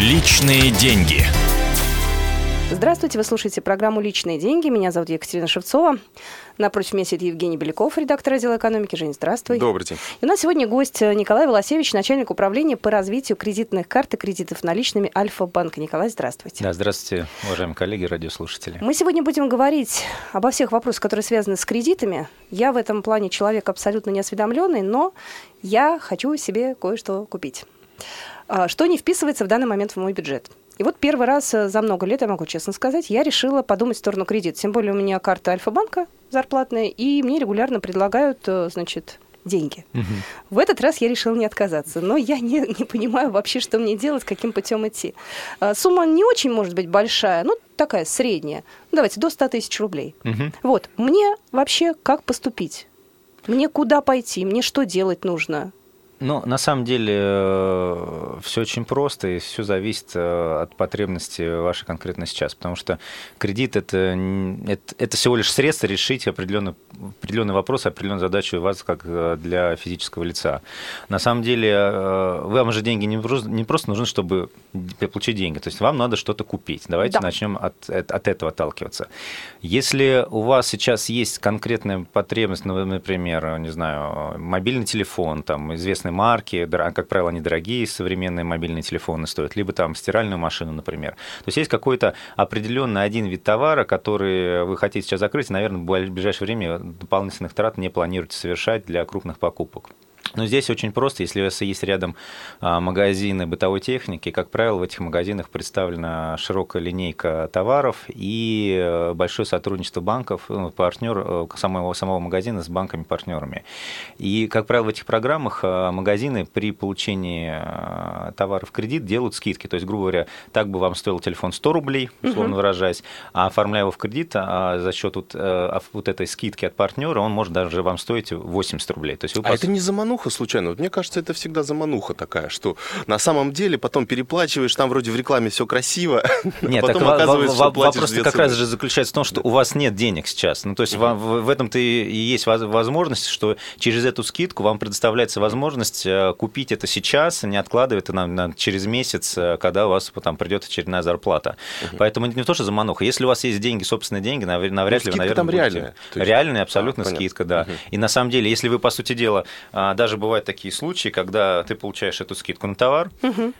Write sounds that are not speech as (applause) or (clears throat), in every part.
Личные деньги. Здравствуйте, вы слушаете программу «Личные деньги». Меня зовут Екатерина Шевцова. Напротив меня сидит Евгений Беляков, редактор отдела экономики. Жень, здравствуй. Добрый день. И у нас сегодня гость Николай Волосевич, начальник управления по развитию кредитных карт и кредитов наличными Альфа-банка. Николай, здравствуйте. Да, здравствуйте, уважаемые коллеги, радиослушатели. Мы сегодня будем говорить обо всех вопросах, которые связаны с кредитами. Я в этом плане человек абсолютно неосведомленный, но я хочу себе кое-что купить. А, что не вписывается в данный момент в мой бюджет. И вот первый раз э, за много лет, я могу честно сказать, я решила подумать в сторону кредита. Тем более у меня карта Альфа-банка зарплатная, и мне регулярно предлагают, э, значит, деньги. Угу. В этот раз я решила не отказаться, но я не, (laughs) не понимаю вообще, что мне делать, каким путем идти. А, сумма не очень может быть большая, ну такая средняя. Ну, давайте, до 100 тысяч рублей. Угу. Вот, мне вообще как поступить? Мне куда пойти? Мне что делать нужно? Ну, на самом деле, э, все очень просто, и все зависит э, от потребности вашей конкретно сейчас. Потому что кредит это, это, это всего лишь средство решить определенный, определенный вопрос, определенную задачу у вас как э, для физического лица. На самом деле, вам же деньги не просто, не просто нужны, чтобы получить деньги. То есть вам надо что-то купить. Давайте да. начнем от, от этого отталкиваться. Если у вас сейчас есть конкретная потребность, ну, например, не знаю, мобильный телефон, там, известный известной марки, как правило, они дорогие, современные мобильные телефоны стоят, либо там стиральную машину, например. То есть есть какой-то определенный один вид товара, который вы хотите сейчас закрыть, и, наверное, в ближайшее время дополнительных трат не планируете совершать для крупных покупок. Но здесь очень просто, если у вас есть рядом а, магазины бытовой техники, как правило, в этих магазинах представлена широкая линейка товаров и э, большое сотрудничество банков, ну, партнер э, самого, самого магазина с банками-партнерами. И, как правило, в этих программах э, магазины при получении товаров в кредит делают скидки. То есть, грубо говоря, так бы вам стоил телефон 100 рублей, условно угу. выражаясь, а оформляя его в кредит а за счет вот, вот этой скидки от партнера, он может даже вам стоить 80 рублей. То есть вы а пос... это не замануха? Замануха случайно? Вот мне кажется, это всегда замануха такая, что на самом деле потом переплачиваешь, там вроде в рекламе все красиво, (laughs) а Нет, потом так оказывается, что вопрос как раз же заключается в том, что у вас нет денег сейчас. Ну, то есть вам, в этом-то и есть возможность, что через эту скидку вам предоставляется возможность э, купить это сейчас, не откладывая это на, на, через месяц, э, когда у вас там придет очередная зарплата. Угу. Поэтому это не то, что замануха. Если у вас есть деньги, собственные деньги, навряд ну, ли вы, наверное, там реальная. Реальная абсолютно а, скидка, да. Угу. И на самом деле, если вы, по сути дела, а, даже бывают такие случаи, когда ты получаешь эту скидку на товар, угу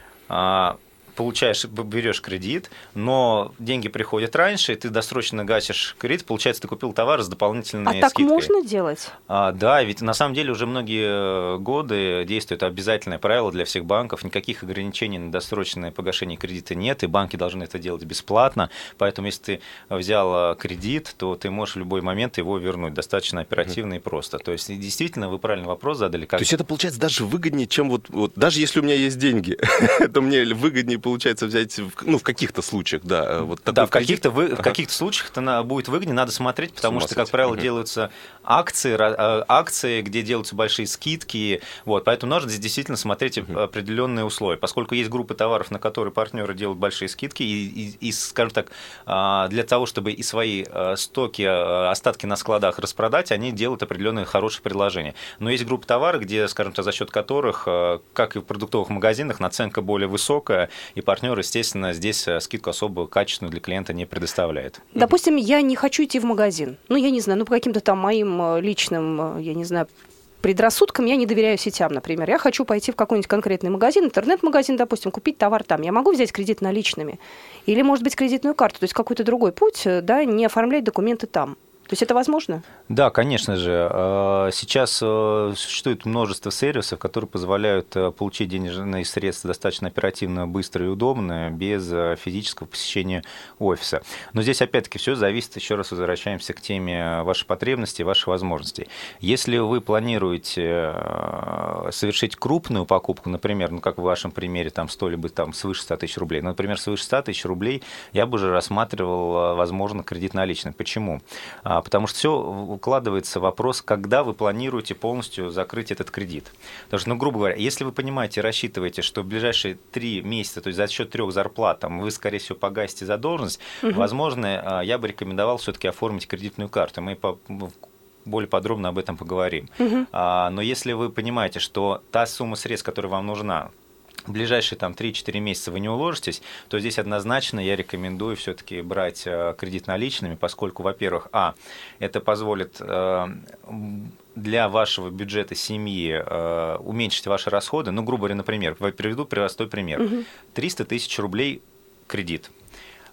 получаешь, берешь кредит, но деньги приходят раньше, и ты досрочно гасишь кредит, получается, ты купил товар с дополнительной а скидкой. так можно делать? А, да, ведь на самом деле уже многие годы действует обязательное правило для всех банков, никаких ограничений на досрочное погашение кредита нет, и банки должны это делать бесплатно, поэтому если ты взял кредит, то ты можешь в любой момент его вернуть достаточно оперативно mm-hmm. и просто. То есть действительно вы правильный вопрос задали. Как... То есть это получается даже выгоднее, чем вот, вот даже если у меня есть деньги, (laughs) то мне выгоднее получается взять, ну, в каких-то случаях, да, э, вот Да, в каких-то, вы, ага. в каких-то случаях это будет выгоднее, надо смотреть, потому что, как правило, угу. делаются акции, э, акции, где делаются большие скидки, вот, поэтому нужно здесь действительно смотреть угу. определенные условия, поскольку есть группы товаров, на которые партнеры делают большие скидки, и, и, и скажем так, а, для того, чтобы и свои э, стоки, остатки на складах распродать, они делают определенные хорошие предложения. Но есть группы товаров, где, скажем так, за счет которых, как и в продуктовых магазинах, наценка более высокая, и партнеры партнер, естественно, здесь э, скидку особо качественную для клиента не предоставляет. Допустим, я не хочу идти в магазин. Ну, я не знаю, ну, по каким-то там моим э, личным, э, я не знаю, предрассудкам я не доверяю сетям, например. Я хочу пойти в какой-нибудь конкретный магазин, интернет-магазин, допустим, купить товар там. Я могу взять кредит наличными? Или, может быть, кредитную карту? То есть какой-то другой путь, да, не оформлять документы там. То есть это возможно? Да, конечно же. А, сейчас э, существует множество сервисов, которые позволяют э, получить денежные средства достаточно оперативно, быстро и удобно, без э, физического посещения офиса. Но здесь опять-таки все зависит, еще раз возвращаемся к теме вашей потребности, ваших возможностей. Если вы планируете совершить крупную покупку, например, ну как в вашем примере, там стоили бы там свыше 100 тысяч рублей, ну, например, свыше 100 тысяч рублей, я бы уже рассматривал, возможно, кредит наличный. Почему? А, потому что все укладывается в вопрос, когда вы планируете полностью закрыть этот кредит. Потому что, ну, грубо говоря, если вы понимаете, рассчитываете, что в ближайшие три месяца, то есть за счет трех зарплат, там, вы, скорее всего, погасите задолженность, угу. возможно, а, я бы рекомендовал все-таки оформить кредитную карту. Мы по более подробно об этом поговорим. Угу. А, но если вы понимаете, что та сумма средств, которая вам нужна, в ближайшие там 3-4 месяца вы не уложитесь, то здесь однозначно я рекомендую все-таки брать э, кредит наличными, поскольку, во-первых, а, это позволит э, для вашего бюджета семьи э, уменьшить ваши расходы, ну, грубо говоря, например, приведу простой пример. 300 тысяч рублей кредит.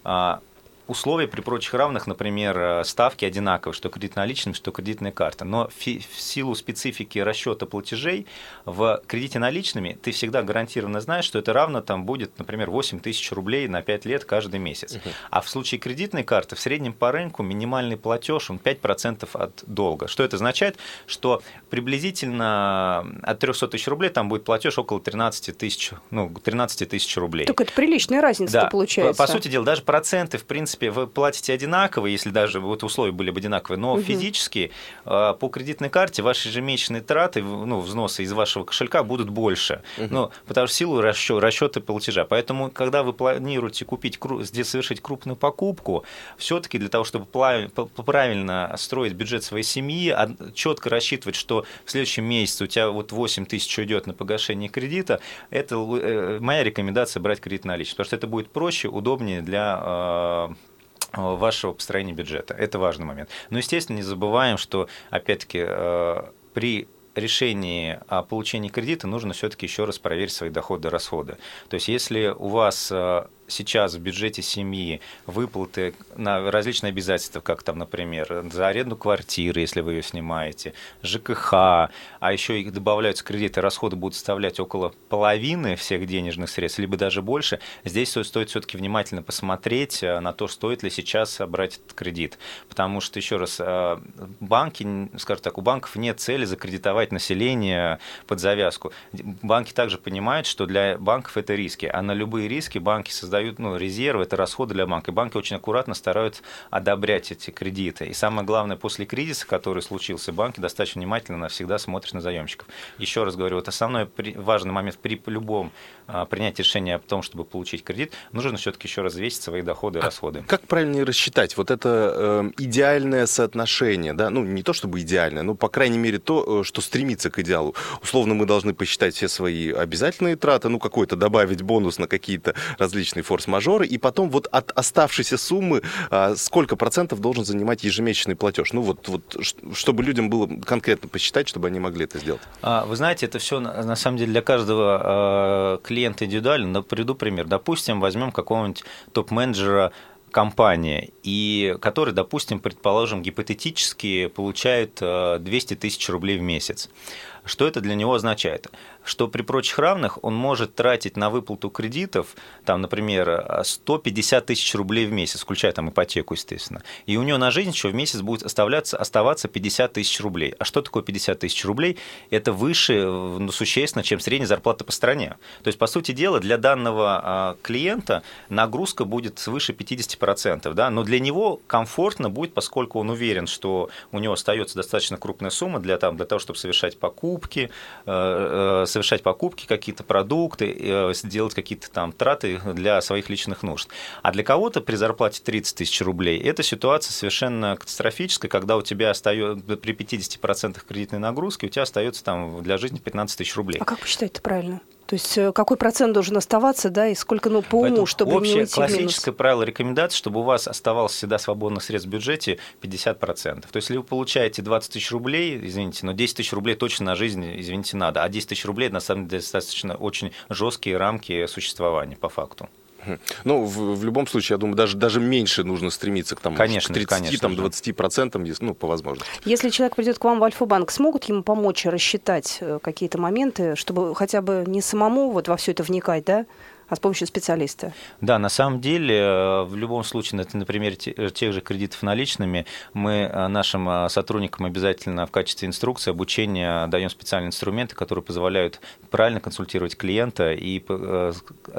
А, условия при прочих равных, например, э, ставки одинаковые, что кредит наличным, что кредитная карта. Но в силу специфики расчета платежей в кредите наличными ты всегда гарантированно знаешь, что это равно там будет, например, 8 тысяч рублей на 5 лет каждый месяц. Угу. А в случае кредитной карты в среднем по рынку минимальный платеж он 5% от долга. Что это означает? Что приблизительно от 300 тысяч рублей там будет платеж около 13 тысяч, ну, 13 тысяч рублей. Так это приличная разница да. получается. По, по сути дела, даже проценты, в принципе, принципе, вы платите одинаково, если даже вот условия были бы одинаковые, но угу. физически э, по кредитной карте ваши ежемесячные траты, ну, взносы из вашего кошелька будут больше. Угу. Ну, потому что силу расчета, расчета платежа. Поэтому, когда вы планируете купить, совершить крупную покупку, все-таки для того, чтобы правильно строить бюджет своей семьи, четко рассчитывать, что в следующем месяце у тебя вот 8 тысяч уйдет на погашение кредита, это э, моя рекомендация брать кредит наличный, потому что это будет проще, удобнее для Э, вашего построения бюджета. Это важный момент. Но, естественно, не забываем, что, опять-таки, э, при решении о получении кредита нужно все-таки еще раз проверить свои доходы и расходы. То есть, если у вас э, сейчас в бюджете семьи выплаты на различные обязательства, как там, например, за аренду квартиры, если вы ее снимаете, ЖКХ, а еще и добавляются кредиты, расходы будут составлять около половины всех денежных средств, либо даже больше, здесь стоит все-таки внимательно посмотреть э, на то, стоит ли сейчас брать этот кредит. Потому что, еще раз, э, банки, скажем так, у банков нет цели закредитовать население под завязку. Банки также понимают, что для банков это риски, а на любые риски банки создают создают ну, резервы, это расходы для банка. И банки очень аккуратно стараются одобрять эти кредиты. И самое главное, после кризиса, который случился, банки достаточно внимательно всегда смотрят на заемщиков. Еще раз говорю, вот основной важный момент при любом а, принятии решения о том, чтобы получить кредит, нужно все-таки еще раз взвесить свои доходы и а расходы. Как правильно рассчитать? Вот это э, идеальное соотношение, да, ну не то чтобы идеальное, но по крайней мере то, э, что стремится к идеалу. Условно мы должны посчитать все свои обязательные траты, ну какой-то добавить бонус на какие-то различные форс-мажоры, и потом вот от оставшейся суммы а, сколько процентов должен занимать ежемесячный платеж? Ну вот, вот чтобы людям было конкретно посчитать, чтобы они могли это сделать. А, вы знаете, это все на самом деле для каждого а, клиента индивидуально. Но приведу пример. Допустим, возьмем какого-нибудь топ-менеджера компания, и который, допустим, предположим, гипотетически получает 200 тысяч рублей в месяц. Что это для него означает? Что при прочих равных он может тратить на выплату кредитов, там, например, 150 тысяч рублей в месяц, включая там ипотеку, естественно. И у него на жизнь еще в месяц будет оставляться, оставаться 50 тысяч рублей. А что такое 50 тысяч рублей? Это выше ну, существенно, чем средняя зарплата по стране. То есть, по сути дела, для данного а, клиента нагрузка будет свыше 50%, да? но для него комфортно будет, поскольку он уверен, что у него остается достаточно крупная сумма для, там, для того, чтобы совершать покупки, покупки, э, э, совершать покупки, какие-то продукты, э, делать какие-то там траты для своих личных нужд. А для кого-то при зарплате 30 тысяч рублей эта ситуация совершенно катастрофическая, когда у тебя остается при 50% кредитной нагрузки, у тебя остается там для жизни 15 тысяч рублей. А как посчитать это правильно? То есть э, какой процент должен оставаться, да, и сколько, ну, по уму, Поэтому чтобы общее не уйти классическое правило рекомендации, чтобы у вас оставалось всегда свободных средств в бюджете 50%. То есть, если вы получаете 20 тысяч рублей, извините, но 10 тысяч рублей точно на жизнь, извините, надо, а 10 тысяч рублей, на самом деле, достаточно очень жесткие рамки существования по факту. Ну, в, в любом случае, я думаю, даже, даже меньше нужно стремиться к, тому, конечно, к 30, конечно, там, 20 процентам, ну, по возможности. Если человек придет к вам в Альфа-банк, смогут ему помочь рассчитать э, какие-то моменты, чтобы хотя бы не самому вот во все это вникать, да, а с помощью специалиста. Да, на самом деле, э, в любом случае, на примере э, тех же кредитов наличными, мы э, нашим сотрудникам обязательно в качестве инструкции, обучения даем специальные инструменты, которые позволяют правильно консультировать клиента и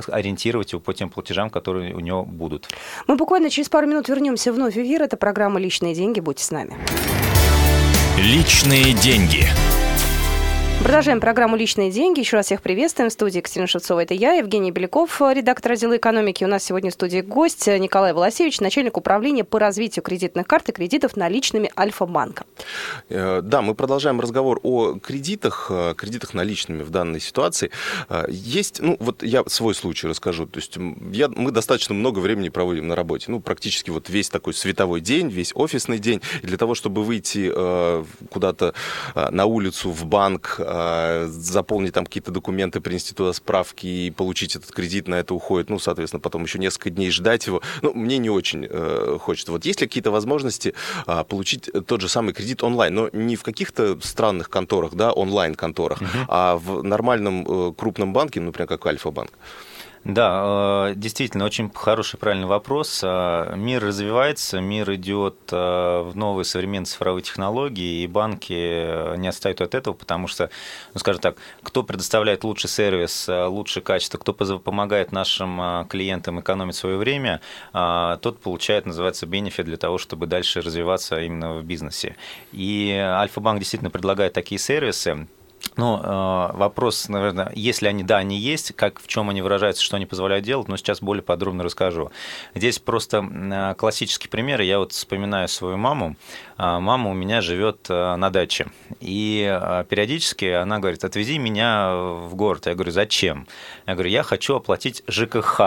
ориентировать его по тем платежам, которые у него будут. Мы буквально через пару минут вернемся вновь в эфир. Это программа «Личные деньги». Будьте с нами. Личные деньги. Продолжаем программу «Личные деньги». Еще раз всех приветствуем. В студии Екатерина Шевцова. Это я, Евгений Беляков, редактор отдела экономики. У нас сегодня в студии гость Николай Волосевич, начальник управления по развитию кредитных карт и кредитов наличными Альфа-банка. Э, да, мы продолжаем разговор о кредитах, э, кредитах наличными в данной ситуации. Э, есть, ну вот я свой случай расскажу. То есть я, мы достаточно много времени проводим на работе. Ну, практически вот весь такой световой день, весь офисный день. И для того, чтобы выйти куда-то на улицу, в банк, а, заполнить там какие-то документы, принести туда справки и получить этот кредит, на это уходит, ну, соответственно, потом еще несколько дней ждать его. Ну, мне не очень э, хочется. Вот есть ли какие-то возможности э, получить тот же самый кредит онлайн, но не в каких-то странных конторах, да, онлайн-конторах, uh-huh. а в нормальном э, крупном банке, например, как Альфа-банк? Да, э, действительно, очень хороший, правильный вопрос. Э, мир развивается, мир идет э, в новые современные цифровые технологии, и банки не отстают от этого, потому что, ну, скажем так, кто предоставляет лучший сервис, лучшее качество, кто помогает нашим клиентам экономить свое время, тот получает, называется, бенефит для того, чтобы дальше развиваться именно в бизнесе. И Альфа-банк действительно предлагает такие сервисы, ну, э, вопрос, наверное, если они, да, они есть, как, в чем они выражаются, что они позволяют делать, но сейчас более подробно расскажу. Здесь просто э, классический пример. Я вот вспоминаю свою маму. А, мама у меня живет на даче. И периодически она говорит, отвези меня в город. Я говорю, зачем? Я говорю, я хочу оплатить ЖКХ.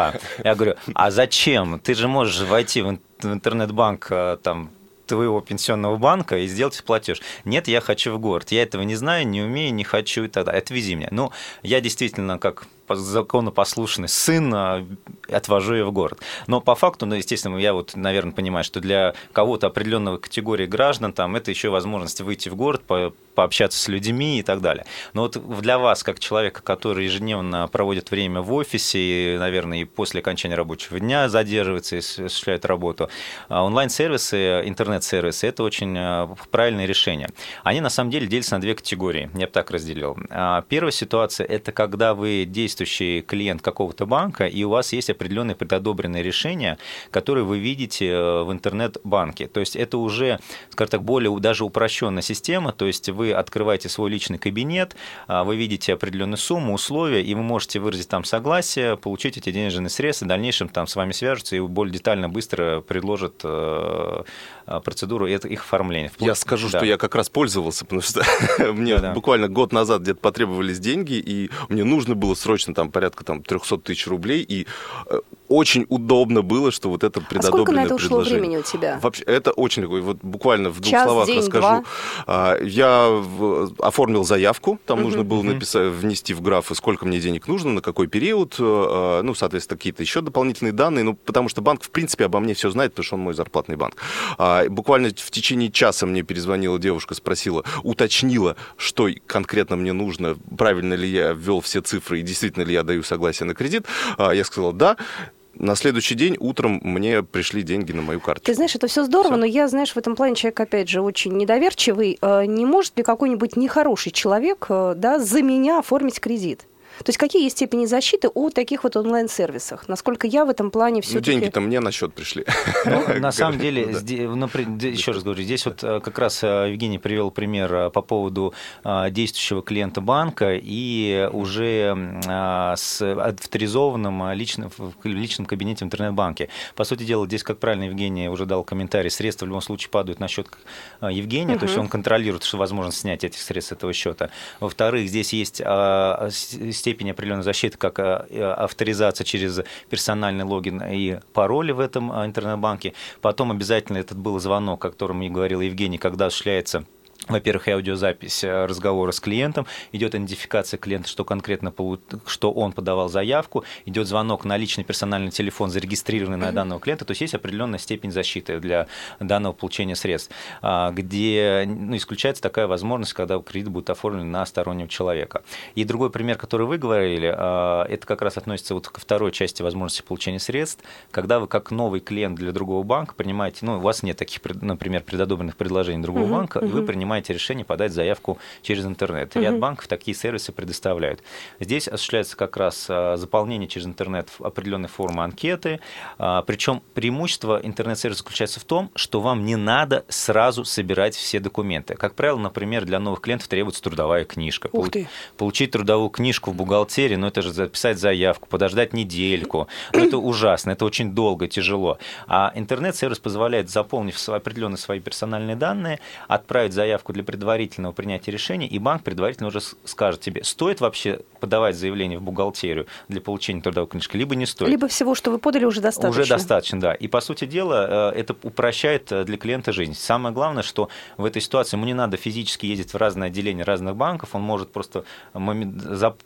Я говорю, а зачем? Ты же можешь войти в интернет-банк там твоего пенсионного банка и сделать платеж. Нет, я хочу в город. Я этого не знаю, не умею, не хочу и так далее. Отвези меня. Ну, я действительно как законопослушный сын, а, отвожу ее в город. Но по факту, ну, естественно, я вот, наверное, понимаю, что для кого-то определенного категории граждан там это еще возможность выйти в город, по пообщаться с людьми и так далее. Но вот для вас, как человека, который ежедневно проводит время в офисе, и, наверное, и после окончания рабочего дня задерживается и осуществляет работу, а, онлайн-сервисы, интернет-сервисы – это очень а, правильное решение. Они, на самом деле, делятся на две категории, я бы так разделил. Первая ситуация – это когда вы действуете действующий клиент какого-то банка, и у вас есть определенные предодобренные решения, которые вы видите э, в интернет-банке. То есть это уже, скажем так, более даже упрощенная система, то есть вы открываете свой личный кабинет, а, вы видите определенную сумму, условия, и вы можете выразить там согласие, получить эти денежные средства, в дальнейшем там с вами свяжутся и более детально, быстро предложат э, процедуру их оформления. Вплоть... Я скажу, да. что я как раз пользовался, потому что (laughs) мне да, буквально год назад где-то потребовались деньги, и мне нужно было срочно там порядка там 300 тысяч рублей, и э, очень удобно было, что вот это предодобренное а сколько на это ушло времени у тебя? Вообще, это очень легко. Вот буквально в двух Час, словах день, расскажу. Два. А, я оформил заявку, там uh нужно было написать, внести в графы, сколько мне денег нужно, на какой период, э, ну, соответственно, какие-то еще дополнительные данные, ну, потому что банк, в принципе, обо мне все знает, потому что он мой зарплатный банк. А, буквально в течение часа мне перезвонила девушка, спросила, уточнила, что конкретно мне нужно, правильно ли я ввел все цифры и действительно ли я даю согласие на кредит. А, я сказал, да. На следующий день утром мне пришли деньги на мою карту. Ты знаешь, это все здорово, все. но я, знаешь, в этом плане человек, опять же, очень недоверчивый. Э, не может ли какой-нибудь нехороший человек э, да, за меня оформить кредит? То есть какие есть степени защиты у таких вот онлайн-сервисах? Насколько я в этом плане все Ну, деньги-то мне на счет пришли. Ну, на (laughs) самом деле, еще раз говорю, здесь вот э, как раз э, Евгений привел пример э, по поводу действующего клиента банка и уже с авторизованным личным, в личном кабинете в интернет-банке. По сути дела, здесь, как правильно Евгений уже дал комментарий, средства в любом случае падают на счет Евгения, то есть он контролирует, что возможно снять этих средств с этого счета. Во-вторых, здесь есть степень определенной защиты, как э, э, авторизация через персональный логин и пароли в этом э, интернет-банке. Потом обязательно этот был звонок, о котором и говорил Евгений, когда осуществляется во-первых, аудиозапись э, разговора с клиентом, идет идентификация клиента, что конкретно, что он подавал заявку, идет звонок на личный персональный телефон, зарегистрированный на данного клиента, то есть есть определенная степень защиты для данного получения средств, а, где ну, исключается такая возможность, когда кредит будет оформлен на стороннего человека. И другой пример, который вы говорили, а, это как раз относится вот ко второй части возможности получения средств, когда вы как новый клиент для другого банка принимаете, ну, у вас нет таких, например, предодобренных предложений другого uh-huh, банка, и вы принимаете принимаете решение подать заявку через интернет. Ряд банков такие сервисы предоставляют. Здесь осуществляется как раз заполнение через интернет определенной формы анкеты. Причем преимущество интернет-сервиса заключается в том, что вам не надо сразу собирать все документы. Как правило, например, для новых клиентов требуется трудовая книжка. Ух ты. Получить трудовую книжку в бухгалтерии, ну это же записать заявку, подождать недельку. Ну, это (clears throat) ужасно, это очень долго, тяжело. А интернет-сервис позволяет, заполнив определенные свои персональные данные, отправить заявку для предварительного принятия решения, и банк предварительно уже скажет тебе, стоит вообще подавать заявление в бухгалтерию для получения трудовой книжки, либо не стоит. Либо всего, что вы подали, уже достаточно. Уже достаточно, да. И, по сути дела, э, это упрощает э, для клиента жизнь. Самое главное, что в этой ситуации ему не надо физически ездить в разные отделения разных банков, он может просто,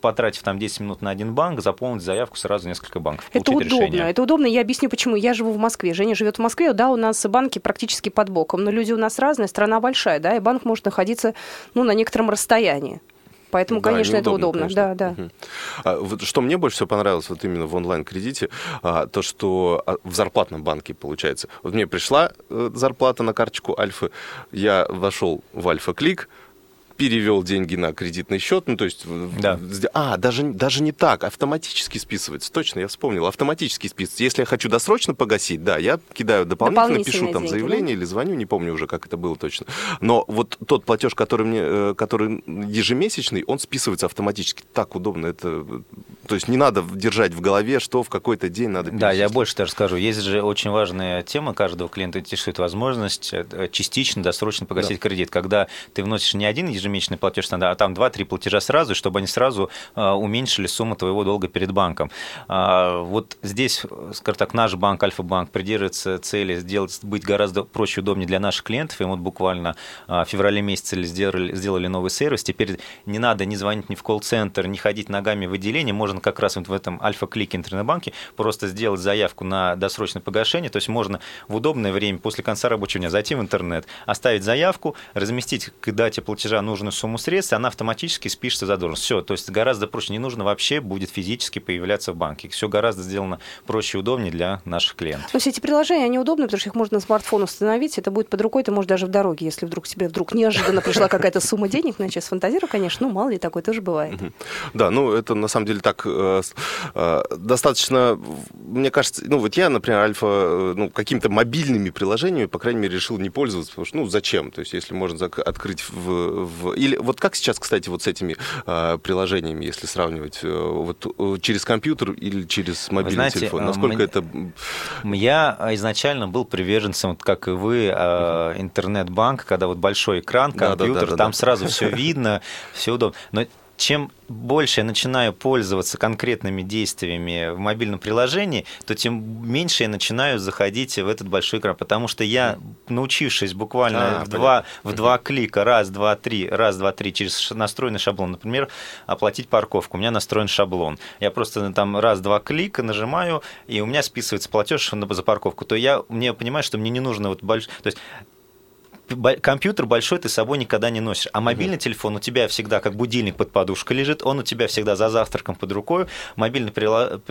потратив там 10 минут на один банк, заполнить заявку сразу несколько банков. Это удобно, решение. это удобно. Я объясню, почему. Я живу в Москве, Женя живет в Москве, да, у нас банки практически под боком, но люди у нас разные, страна большая, да, и банк может находиться, ну, на некотором расстоянии. Поэтому, да, конечно, это удобно. Конечно. Да, да. Угу. А, вот, что мне больше всего понравилось вот именно в онлайн-кредите, а, то, что а, в зарплатном банке получается. Вот мне пришла э, зарплата на карточку Альфы, я вошел в Альфа-клик, перевел деньги на кредитный счет, ну то есть, да. а даже даже не так, автоматически списывается. Точно, я вспомнил, автоматически списывается. Если я хочу досрочно погасить, да, я кидаю дополнительно, пишу там деньги, заявление да? или звоню, не помню уже, как это было точно. Но вот тот платеж, который мне, э, который ежемесячный, он списывается автоматически. Так удобно, это, то есть не надо держать в голове, что в какой-то день надо. Да, я больше даже скажу, есть же очень важная тема каждого клиента интересует возможность э, частично досрочно погасить да. кредит, когда ты вносишь не один ежемесячный ежемесячный платеж надо, а там 2-3 платежа сразу, чтобы они сразу а, уменьшили сумму твоего долга перед банком. А, вот здесь, скажем так, наш банк, Альфа-банк, придерживается цели сделать, быть гораздо проще и удобнее для наших клиентов. И вот буквально а, в феврале месяце сделали, сделали новый сервис. Теперь не надо ни звонить ни в колл-центр, ни ходить ногами в отделение. Можно как раз вот в этом Альфа-клике интернет-банке просто сделать заявку на досрочное погашение. То есть можно в удобное время после конца рабочего дня зайти в интернет, оставить заявку, разместить к дате платежа нужно нужную сумму средств, она автоматически спишется задолженность. Все, то есть гораздо проще, не нужно вообще будет физически появляться в банке. Все гораздо сделано проще и удобнее для наших клиентов. Но все эти приложения, они удобны, потому что их можно на смартфон установить, это будет под рукой, ты можешь даже в дороге, если вдруг тебе вдруг неожиданно пришла какая-то сумма денег, значит, сфантазирую, конечно, ну, мало ли, такое тоже бывает. Да, ну, это на самом деле так э, э, достаточно, мне кажется, ну, вот я, например, Альфа, э, ну, какими-то мобильными приложениями, по крайней мере, решил не пользоваться, потому что, ну, зачем? То есть, если можно открыть в, в или вот как сейчас, кстати, вот с этими э, приложениями, если сравнивать, э, вот э, через компьютер или через мобильный знаете, телефон, э, насколько мне, это? Я изначально был приверженцем, как и вы, э, интернет-банк, когда вот большой экран, компьютер, да, да, да, там да. сразу все (laughs) видно, все удобно. Но чем больше я начинаю пользоваться конкретными действиями в мобильном приложении, то тем меньше я начинаю заходить в этот большой экран, потому что я, научившись буквально а, в, два, в два клика, раз, два, три, раз, два, три, через настроенный шаблон, например, оплатить парковку, у меня настроен шаблон, я просто там раз, два клика нажимаю, и у меня списывается платеж за парковку, то я мне понимаю, что мне не нужно вот больше, то есть компьютер большой ты с собой никогда не носишь, а мобильный mm телефон у тебя всегда как будильник под подушкой лежит, он у тебя всегда за завтраком под рукой. Мобильный,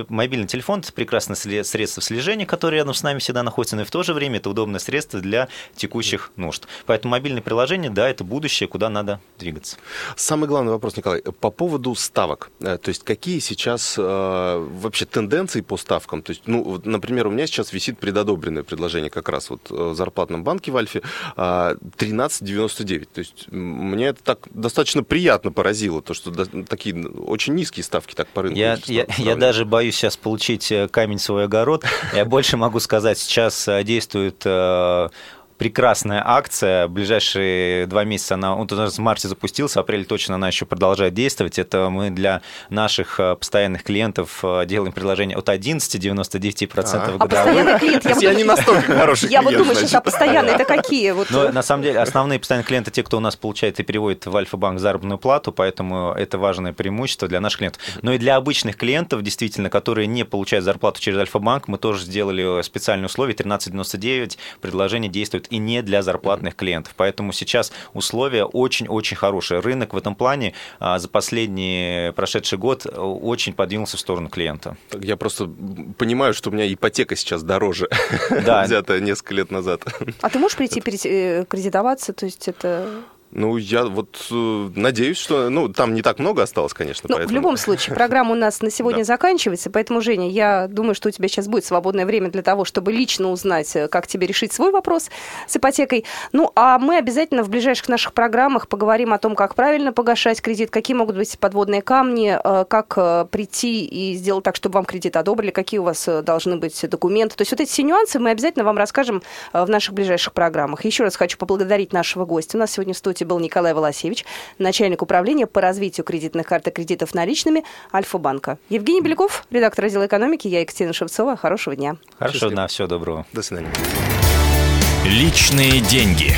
мобильный телефон – это прекрасное средство слежения, которое рядом с нами всегда находится, но и в то же время это удобное средство для текущих нужд. Поэтому мобильное приложение, да, это будущее, куда надо двигаться. Самый главный вопрос, Николай, по поводу ставок. Э, то есть какие сейчас э, вообще тенденции по ставкам? То есть, ну, например, у меня сейчас висит предодобренное предложение как раз вот э, в зарплатном банке в Альфе. Э, 13,99. То есть мне это так достаточно приятно поразило, то, что такие очень низкие ставки так по рынку. Я, я, я даже боюсь сейчас получить э, камень в свой огород. Я больше могу сказать, сейчас э, действует э, прекрасная акция. В ближайшие два месяца она, он в марте запустился, в апреле точно она еще продолжает действовать. Это мы для наших э, постоянных клиентов э, делаем предложение от 11-99% а, годовых. А клиент, я, я не настолько (laughs) хороший Я вот думаю, сейчас, а постоянные это какие? Вот. Но на самом деле основные постоянные клиенты, те, кто у нас получает и переводит в Альфа-банк заработную плату, поэтому это важное преимущество для наших клиентов. Но и для обычных клиентов, действительно, которые не получают зарплату через Альфа-банк, мы тоже сделали специальные условия, 13,99, предложение действует и не для зарплатных клиентов. Поэтому сейчас условия очень-очень хорошие. Рынок в этом плане а, за последний прошедший год э, очень подвинулся в сторону клиента. Я просто понимаю, что у меня ипотека сейчас дороже, (laughs) да. взятая несколько лет назад. А ты можешь прийти э, кредитоваться? То есть это Ну, я вот э, надеюсь, что... Ну, там не так много осталось, конечно, Ну, поэтому... в любом случае, программа у нас на (laughs) сегодня Да. заканчивается, поэтому, Женя, я думаю, что у тебя сейчас будет свободное время для того, чтобы лично узнать, э, как тебе решить свой вопрос с ипотекой. Ну, а мы обязательно в ближайших наших программах поговорим о том, как правильно погашать кредит, какие могут быть подводные камни, э, как э, прийти и сделать так, чтобы вам кредит одобрили, какие у вас должны быть документы. То есть вот эти все нюансы мы обязательно вам расскажем в наших ближайших программах. Еще раз хочу поблагодарить нашего гостя. У нас сегодня в студии был Николай Волосевич, начальник управления по развитию кредитных карт и кредитов наличными Альфа-банка. Евгений Беляков, редактор отдела экономики, я Екатерина Шевцова. Хорошего дня. Хорошо, Счастливо. на все доброго. До свидания. Личные деньги.